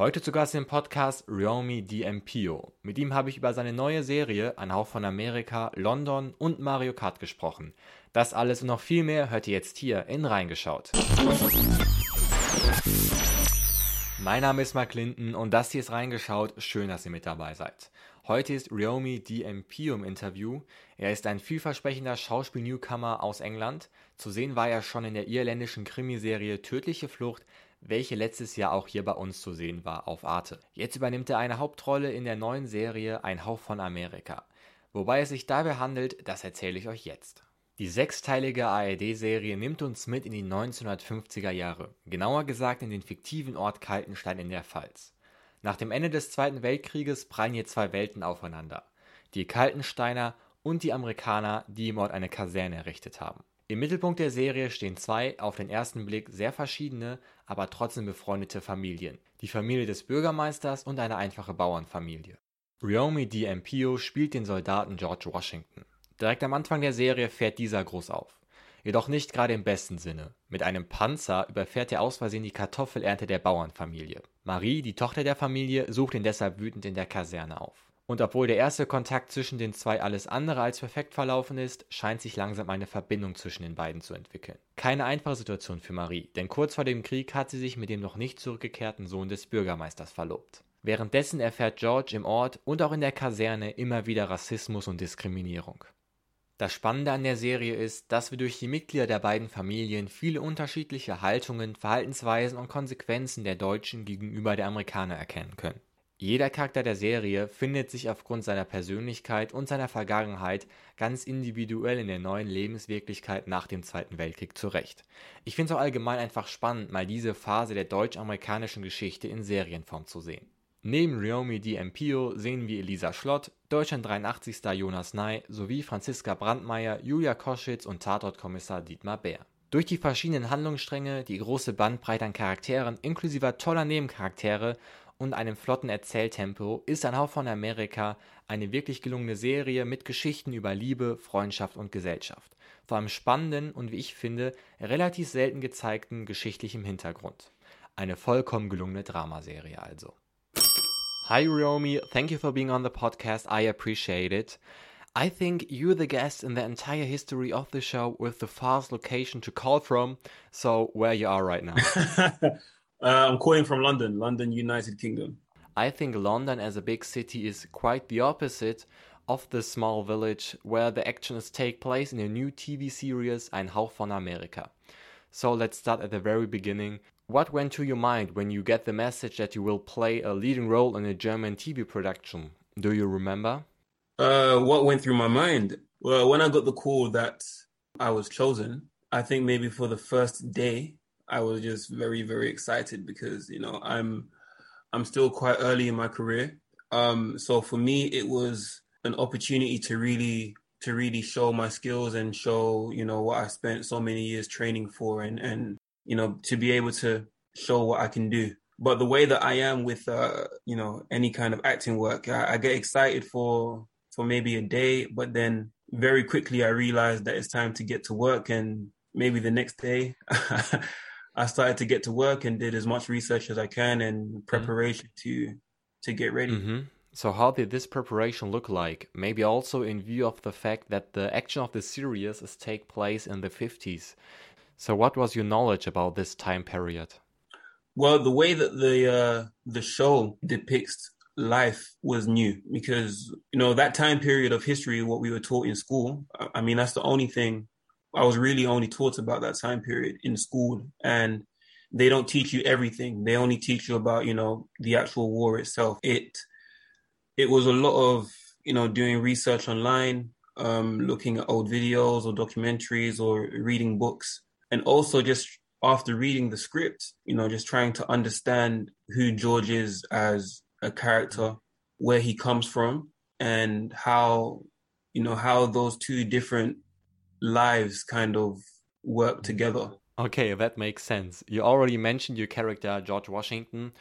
Heute zu Gast im Podcast Ryomi Diempio. Mit ihm habe ich über seine neue Serie Ein Hauch von Amerika, London und Mario Kart gesprochen. Das alles und noch viel mehr hört ihr jetzt hier in Reingeschaut. Mein Name ist Mark Clinton und das hier ist Reingeschaut. Schön, dass ihr mit dabei seid. Heute ist Ryomi DMP im Interview. Er ist ein vielversprechender Schauspiel-Newcomer aus England. Zu sehen war er schon in der irländischen Krimiserie Tödliche Flucht, welche letztes Jahr auch hier bei uns zu sehen war auf Arte. Jetzt übernimmt er eine Hauptrolle in der neuen Serie Ein Hauch von Amerika. Wobei es sich dabei handelt, das erzähle ich euch jetzt. Die sechsteilige ARD-Serie nimmt uns mit in die 1950er Jahre, genauer gesagt in den fiktiven Ort Kaltenstein in der Pfalz. Nach dem Ende des Zweiten Weltkrieges prallen hier zwei Welten aufeinander. Die Kaltensteiner und die Amerikaner, die im Ort eine Kaserne errichtet haben. Im Mittelpunkt der Serie stehen zwei auf den ersten Blick sehr verschiedene, aber trotzdem befreundete Familien. Die Familie des Bürgermeisters und eine einfache Bauernfamilie. Ryomi DiMpio spielt den Soldaten George Washington. Direkt am Anfang der Serie fährt dieser groß auf. Jedoch nicht gerade im besten Sinne. Mit einem Panzer überfährt er aus Versehen die Kartoffelernte der Bauernfamilie. Marie, die Tochter der Familie, sucht ihn deshalb wütend in der Kaserne auf. Und obwohl der erste Kontakt zwischen den zwei alles andere als perfekt verlaufen ist, scheint sich langsam eine Verbindung zwischen den beiden zu entwickeln. Keine einfache Situation für Marie, denn kurz vor dem Krieg hat sie sich mit dem noch nicht zurückgekehrten Sohn des Bürgermeisters verlobt. Währenddessen erfährt George im Ort und auch in der Kaserne immer wieder Rassismus und Diskriminierung. Das Spannende an der Serie ist, dass wir durch die Mitglieder der beiden Familien viele unterschiedliche Haltungen, Verhaltensweisen und Konsequenzen der Deutschen gegenüber der Amerikaner erkennen können. Jeder Charakter der Serie findet sich aufgrund seiner Persönlichkeit und seiner Vergangenheit ganz individuell in der neuen Lebenswirklichkeit nach dem Zweiten Weltkrieg zurecht. Ich finde es auch allgemein einfach spannend, mal diese Phase der deutsch-amerikanischen Geschichte in Serienform zu sehen. Neben Ryomi DiMpio sehen wir Elisa Schlott, Deutschland 83. Jonas Ney sowie Franziska Brandmeier, Julia Koschitz und Tatortkommissar Dietmar Bär. Durch die verschiedenen Handlungsstränge, die große Bandbreite an Charakteren inklusive toller Nebencharaktere und einem flotten Erzähltempo ist ein Hauch von Amerika eine wirklich gelungene Serie mit Geschichten über Liebe, Freundschaft und Gesellschaft. Vor einem spannenden und wie ich finde, relativ selten gezeigten geschichtlichen Hintergrund. Eine vollkommen gelungene Dramaserie also. Hi, Romy. Thank you for being on the podcast. I appreciate it. I think you're the guest in the entire history of the show with the fast location to call from. So, where you are right now? uh, I'm calling from London, London, United Kingdom. I think London as a big city is quite the opposite of the small village where the actions take place in a new TV series Ein Hauch von Amerika. So let's start at the very beginning. What went to your mind when you get the message that you will play a leading role in a German TV production? Do you remember? Uh, what went through my mind? Well, when I got the call that I was chosen, I think maybe for the first day, I was just very, very excited because you know I'm I'm still quite early in my career. Um, so for me, it was an opportunity to really to really show my skills and show you know what I spent so many years training for and and you know, to be able to show what I can do. But the way that I am with, uh, you know, any kind of acting work, I, I get excited for for maybe a day, but then very quickly I realized that it's time to get to work. And maybe the next day, I started to get to work and did as much research as I can in preparation mm-hmm. to to get ready. Mm-hmm. So, how did this preparation look like? Maybe also in view of the fact that the action of the series is take place in the 50s. So, what was your knowledge about this time period? Well, the way that the uh, the show depicts life was new because you know that time period of history, what we were taught in school. I mean, that's the only thing I was really only taught about that time period in school, and they don't teach you everything. They only teach you about you know the actual war itself. It it was a lot of you know doing research online, um, looking at old videos or documentaries or reading books and also just after reading the script, you know, just trying to understand who George is as a character, where he comes from, and how, you know, how those two different lives kind of work mm. together. Okay, that makes sense. You already mentioned your character, George Washington.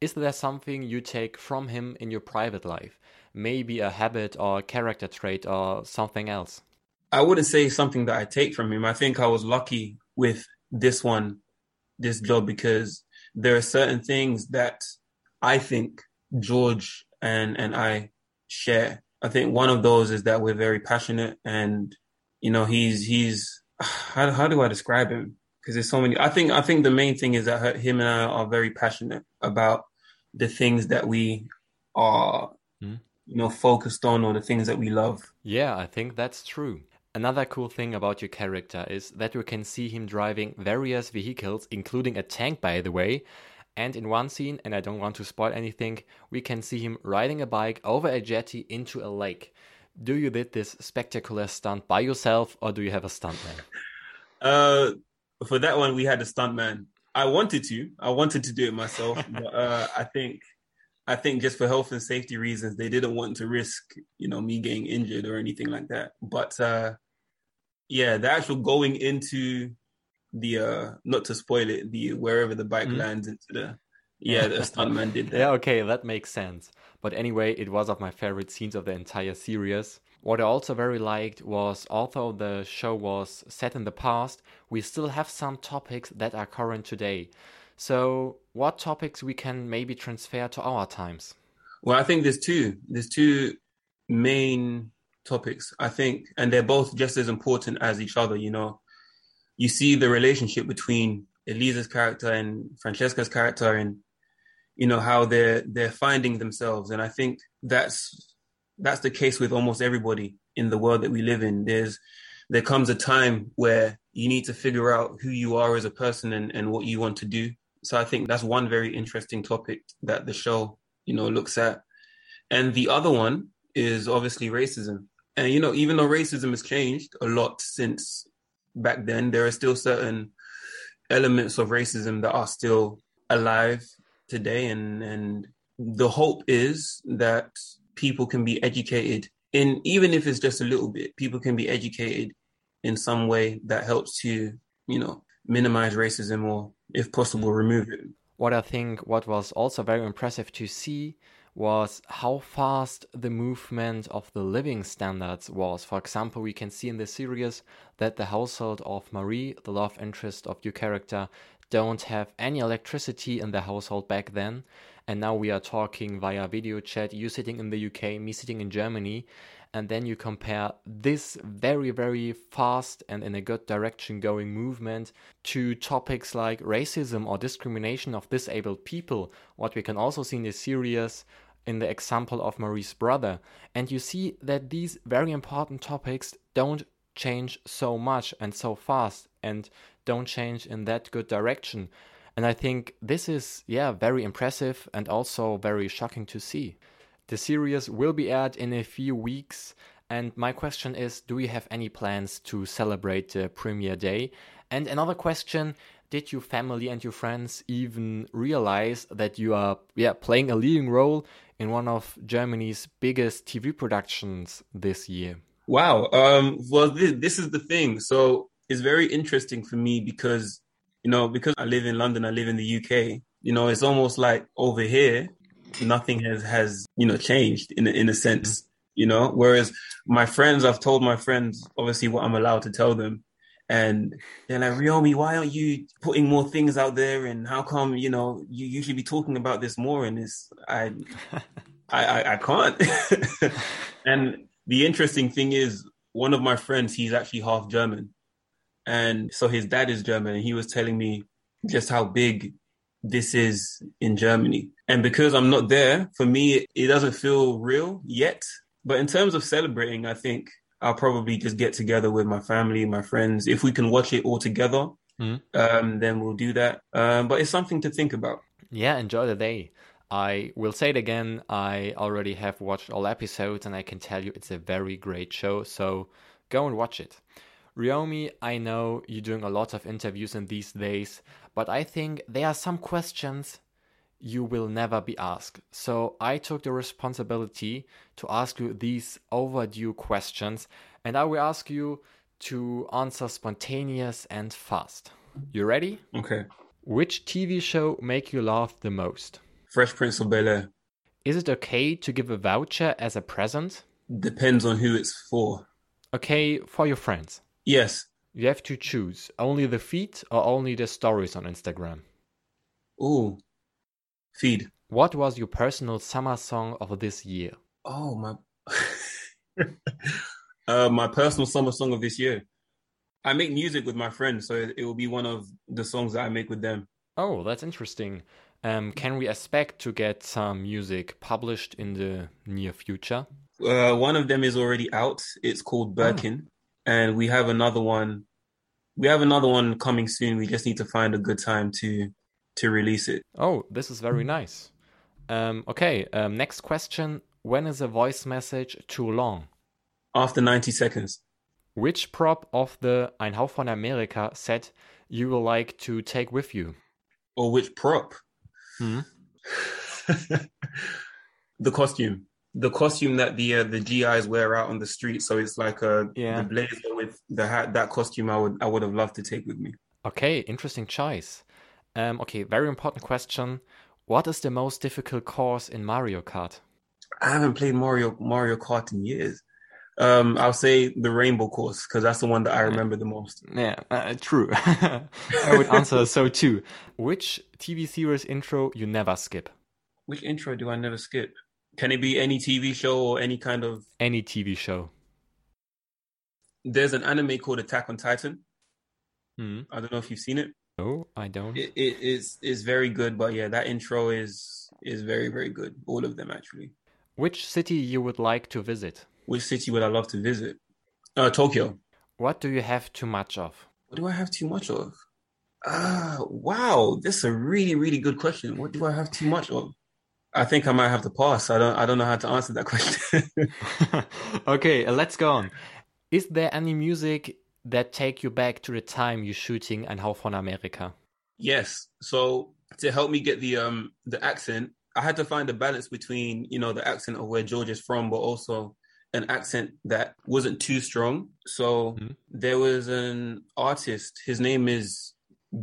Is there something you take from him in your private life? Maybe a habit or a character trait or something else? I wouldn't say something that I take from him. I think I was lucky with this one, this job, because there are certain things that I think George and and I share. I think one of those is that we're very passionate, and you know, he's he's how how do I describe him? Because there's so many. I think I think the main thing is that him and I are very passionate about the things that we are, mm. you know, focused on or the things that we love. Yeah, I think that's true. Another cool thing about your character is that you can see him driving various vehicles, including a tank, by the way. And in one scene, and I don't want to spoil anything, we can see him riding a bike over a jetty into a lake. Do you did this spectacular stunt by yourself, or do you have a stuntman? Uh, for that one, we had a stuntman. I wanted to, I wanted to do it myself, but uh, I think I think just for health and safety reasons, they didn't want to risk, you know, me getting injured or anything like that. But uh, yeah, the actual going into the uh not to spoil it, the wherever the bike mm. lands into the yeah, the stuntman did that. Yeah, okay, that makes sense. But anyway, it was of my favorite scenes of the entire series. What I also very liked was although the show was set in the past, we still have some topics that are current today. So, what topics we can maybe transfer to our times? Well, I think there's two. There's two main topics, I think, and they're both just as important as each other. You know, you see the relationship between Elisa's character and Francesca's character, and you know how they're they're finding themselves. And I think that's that's the case with almost everybody in the world that we live in. There's there comes a time where you need to figure out who you are as a person and, and what you want to do. So I think that's one very interesting topic that the show, you know, looks at. And the other one is obviously racism. And you know, even though racism has changed a lot since back then, there are still certain elements of racism that are still alive today. And and the hope is that people can be educated in even if it's just a little bit, people can be educated in some way that helps to, you know, minimize racism or if possible remove it. What I think what was also very impressive to see was how fast the movement of the living standards was. For example, we can see in the series that the household of Marie, the love interest of your character, don't have any electricity in the household back then. And now we are talking via video chat, you sitting in the UK, me sitting in Germany, and then you compare this very, very fast and in a good direction going movement to topics like racism or discrimination of disabled people, what we can also see in the series in the example of Marie's brother. And you see that these very important topics don't change so much and so fast and don't change in that good direction. And I think this is, yeah, very impressive and also very shocking to see. The series will be aired in a few weeks. And my question is Do you have any plans to celebrate the premiere day? And another question Did your family and your friends even realize that you are yeah, playing a leading role in one of Germany's biggest TV productions this year? Wow. Um, well, this, this is the thing. So it's very interesting for me because, you know, because I live in London, I live in the UK, you know, it's almost like over here, nothing has has you know changed in a, in a sense you know whereas my friends i've told my friends obviously what i'm allowed to tell them and they're like reomy why aren't you putting more things out there and how come you know you usually be talking about this more and it's i I, I, I can't and the interesting thing is one of my friends he's actually half german and so his dad is german and he was telling me just how big this is in Germany. And because I'm not there, for me, it doesn't feel real yet. But in terms of celebrating, I think I'll probably just get together with my family, my friends. If we can watch it all together, mm. um, then we'll do that. Um, but it's something to think about. Yeah, enjoy the day. I will say it again. I already have watched all episodes, and I can tell you it's a very great show. So go and watch it. Reomy, I know you're doing a lot of interviews in these days, but I think there are some questions you will never be asked. So I took the responsibility to ask you these overdue questions, and I will ask you to answer spontaneous and fast. You ready? Okay. Which TV show make you laugh the most? Fresh Prince of Bel Air. Is it okay to give a voucher as a present? Depends on who it's for. Okay, for your friends. Yes. You have to choose only the feed or only the stories on Instagram. Ooh, feed. What was your personal summer song of this year? Oh my, uh, my personal summer song of this year. I make music with my friends, so it, will be one of the songs that I make with them. Oh, that's interesting. Um, can we expect to get some music published in the near future? Uh, one of them is already out. It's called Birkin, oh. and we have another one. We have another one coming soon. We just need to find a good time to to release it. Oh, this is very nice. Um, okay, um, next question. When is a voice message too long? After 90 seconds. Which prop of the Ein Hauch von Amerika set you will like to take with you? Or which prop? Hmm? the costume. The costume that the uh, the GIs wear out on the street. So it's like a yeah. the blazer with the hat. That costume I would I would have loved to take with me. Okay, interesting choice. Um, okay, very important question. What is the most difficult course in Mario Kart? I haven't played Mario Mario Kart in years. Um, I'll say the Rainbow Course because that's the one that I remember the most. Yeah, uh, true. I would answer so too. Which TV series intro you never skip? Which intro do I never skip? Can it be any TV show or any kind of any TV show? There's an anime called Attack on Titan. Hmm. I don't know if you've seen it. No, I don't. It, it is is very good, but yeah, that intro is is very very good. All of them actually. Which city you would like to visit? Which city would I love to visit? Uh, Tokyo. What do you have too much of? What do I have too much of? Ah, uh, wow, this is a really really good question. What do I have too much of? I think I might have to pass. I don't I don't know how to answer that question. okay, let's go on. Is there any music that take you back to the time you're shooting Ein Hauch von Amerika? Yes. So to help me get the um the accent, I had to find a balance between you know the accent of where George is from, but also an accent that wasn't too strong. So mm-hmm. there was an artist. His name is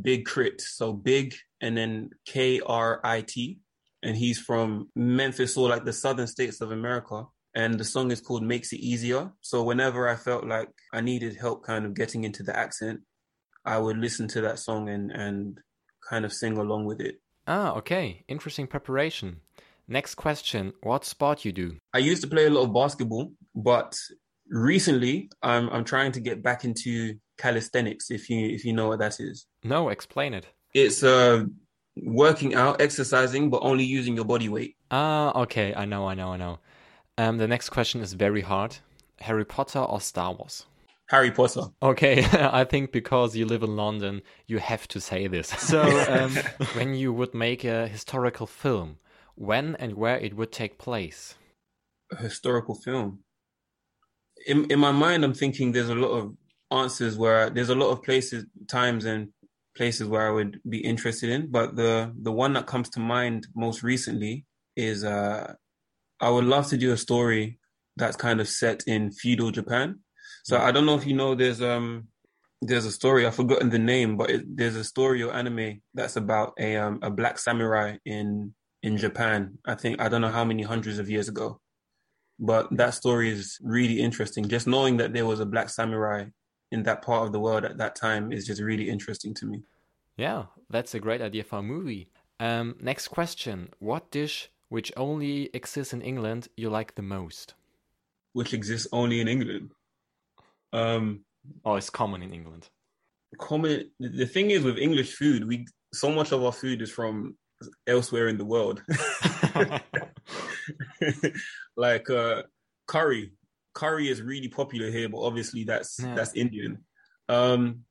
Big Crit. So big and then K R I T, and he's from Memphis or like the southern states of America and the song is called Makes It Easier. So whenever I felt like I needed help kind of getting into the accent, I would listen to that song and and kind of sing along with it. Ah, okay. Interesting preparation. Next question, what sport you do? I used to play a lot of basketball, but recently I'm I'm trying to get back into calisthenics if you if you know what that is. No, explain it. It's uh working out, exercising, but only using your body weight. Ah, okay. I know, I know, I know. Um, the next question is very hard. Harry Potter or Star Wars? Harry Potter. Okay, I think because you live in London, you have to say this. So, um, when you would make a historical film, when and where it would take place? A historical film. In in my mind, I'm thinking there's a lot of answers where there's a lot of places, times, and places where I would be interested in. But the the one that comes to mind most recently is uh, I would love to do a story that's kind of set in feudal Japan. So I don't know if you know there's um there's a story I've forgotten the name, but it, there's a story or anime that's about a um a black samurai in in Japan. I think I don't know how many hundreds of years ago, but that story is really interesting. Just knowing that there was a black samurai in that part of the world at that time is just really interesting to me. Yeah, that's a great idea for a movie. Um, next question: What dish which only exists in England you like the most? Which exists only in England? Um, oh, it's common in England. Common. The thing is with English food, we so much of our food is from elsewhere in the world. like uh, curry. Curry is really popular here, but obviously that's yeah. that's Indian. Um,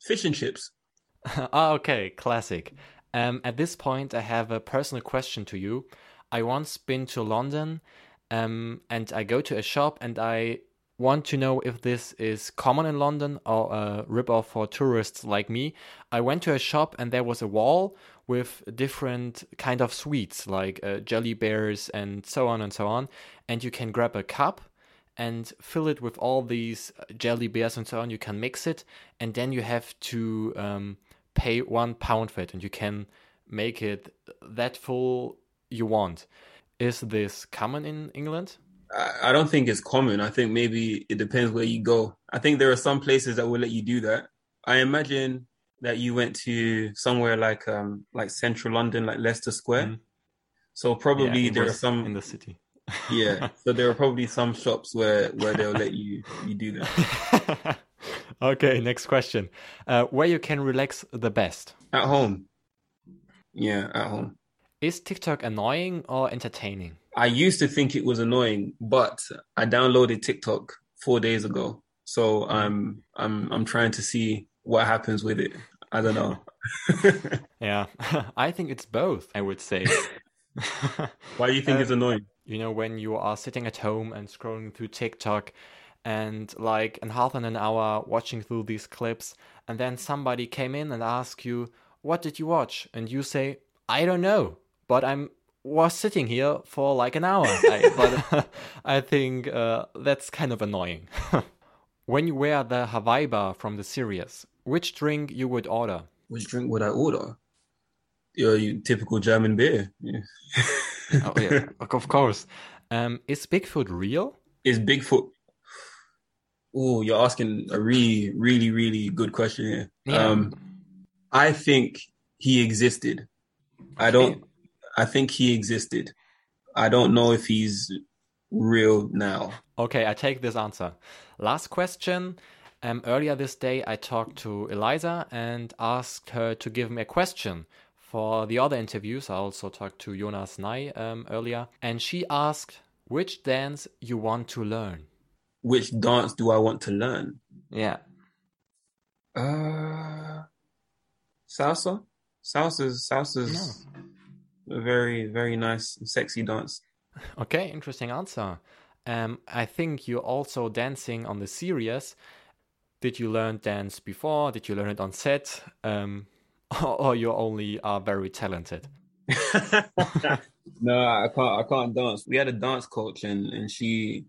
fish and chips. ah, okay, classic. Um, at this point, I have a personal question to you. I once been to London, um, and I go to a shop and I want to know if this is common in London or a ripoff for tourists like me. I went to a shop and there was a wall with different kind of sweets like uh, jelly bears and so on and so on. And you can grab a cup and fill it with all these jelly bears and so on. You can mix it, and then you have to um, pay one pound for it and you can make it that full you want. Is this common in England? I don't think it's common. I think maybe it depends where you go. I think there are some places that will let you do that. I imagine that you went to somewhere like um like central London, like Leicester Square. Mm. So probably Yeah, there are some in the city. yeah. So there are probably some shops where where they'll let you you do that okay, next question. Uh, where you can relax the best? at home. Yeah, at home. Is TikTok annoying or entertaining? I used to think it was annoying, but I downloaded TikTok four days ago, so I'm I'm I'm trying to see what happens with it. I don't know. Yeah, I think it's both, I would say. Why do you think it's Um, annoying? you know, when you are sitting at home and scrolling through TikTok and like in half an hour watching through these clips, and then somebody came in and asked you, What did you watch? And you say, I don't know, but I'm was sitting here for like an hour. I, but I think uh, that's kind of annoying. when you wear the Hawaii bar from the series, which drink you would order? Which drink would I order? Your, your typical German beer. Yeah. oh, yeah, of course. Um, is Bigfoot real? Is Bigfoot? Oh, you're asking a really, really, really good question here. Yeah. Um, I think he existed. I don't. I think he existed. I don't know if he's real now. Okay, I take this answer. Last question. Um, earlier this day, I talked to Elisa and asked her to give me a question for the other interviews. I also talked to Jonas Nay um, earlier, and she asked which dance you want to learn. Which dance do I want to learn? Yeah. Uh, salsa. Salsa's salsa's a very, very nice, sexy dance. Okay, interesting answer. Um, I think you're also dancing on the series. Did you learn dance before? Did you learn it on set? Um, or you only are very talented? no, I can't. I can't dance. We had a dance coach, and and she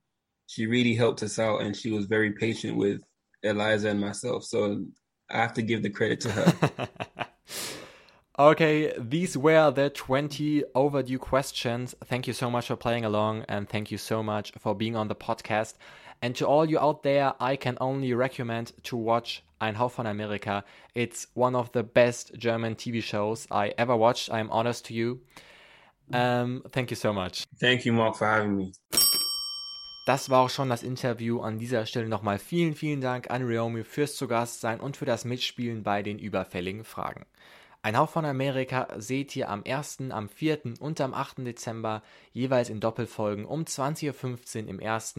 she really helped us out, and she was very patient with Elisa and myself. So I have to give the credit to her. okay, these were the 20 overdue questions. Thank you so much for playing along, and thank you so much for being on the podcast. And to all you out there, I can only recommend to watch Ein Hauch von Amerika. It's one of the best German TV shows I ever watched. I'm honest to you. Um, thank you so much. Thank you, Mark, for having me. Das war auch schon das Interview. An dieser Stelle nochmal vielen, vielen Dank an Ryomi fürs Zugastsein und für das Mitspielen bei den überfälligen Fragen. Ein Hauch von Amerika seht ihr am 1., am 4. und am 8. Dezember jeweils in Doppelfolgen um 20.15 Uhr im 1.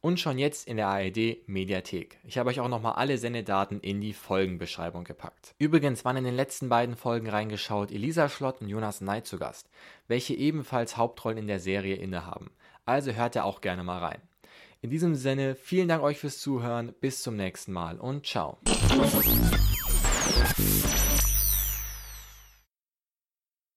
und schon jetzt in der ARD Mediathek. Ich habe euch auch nochmal alle Sendedaten in die Folgenbeschreibung gepackt. Übrigens waren in den letzten beiden Folgen reingeschaut Elisa Schlott und Jonas Ney zu Gast, welche ebenfalls Hauptrollen in der Serie innehaben. Also hört da auch gerne mal rein. In diesem Sinne, vielen Dank euch fürs Zuhören, bis zum nächsten Mal und ciao.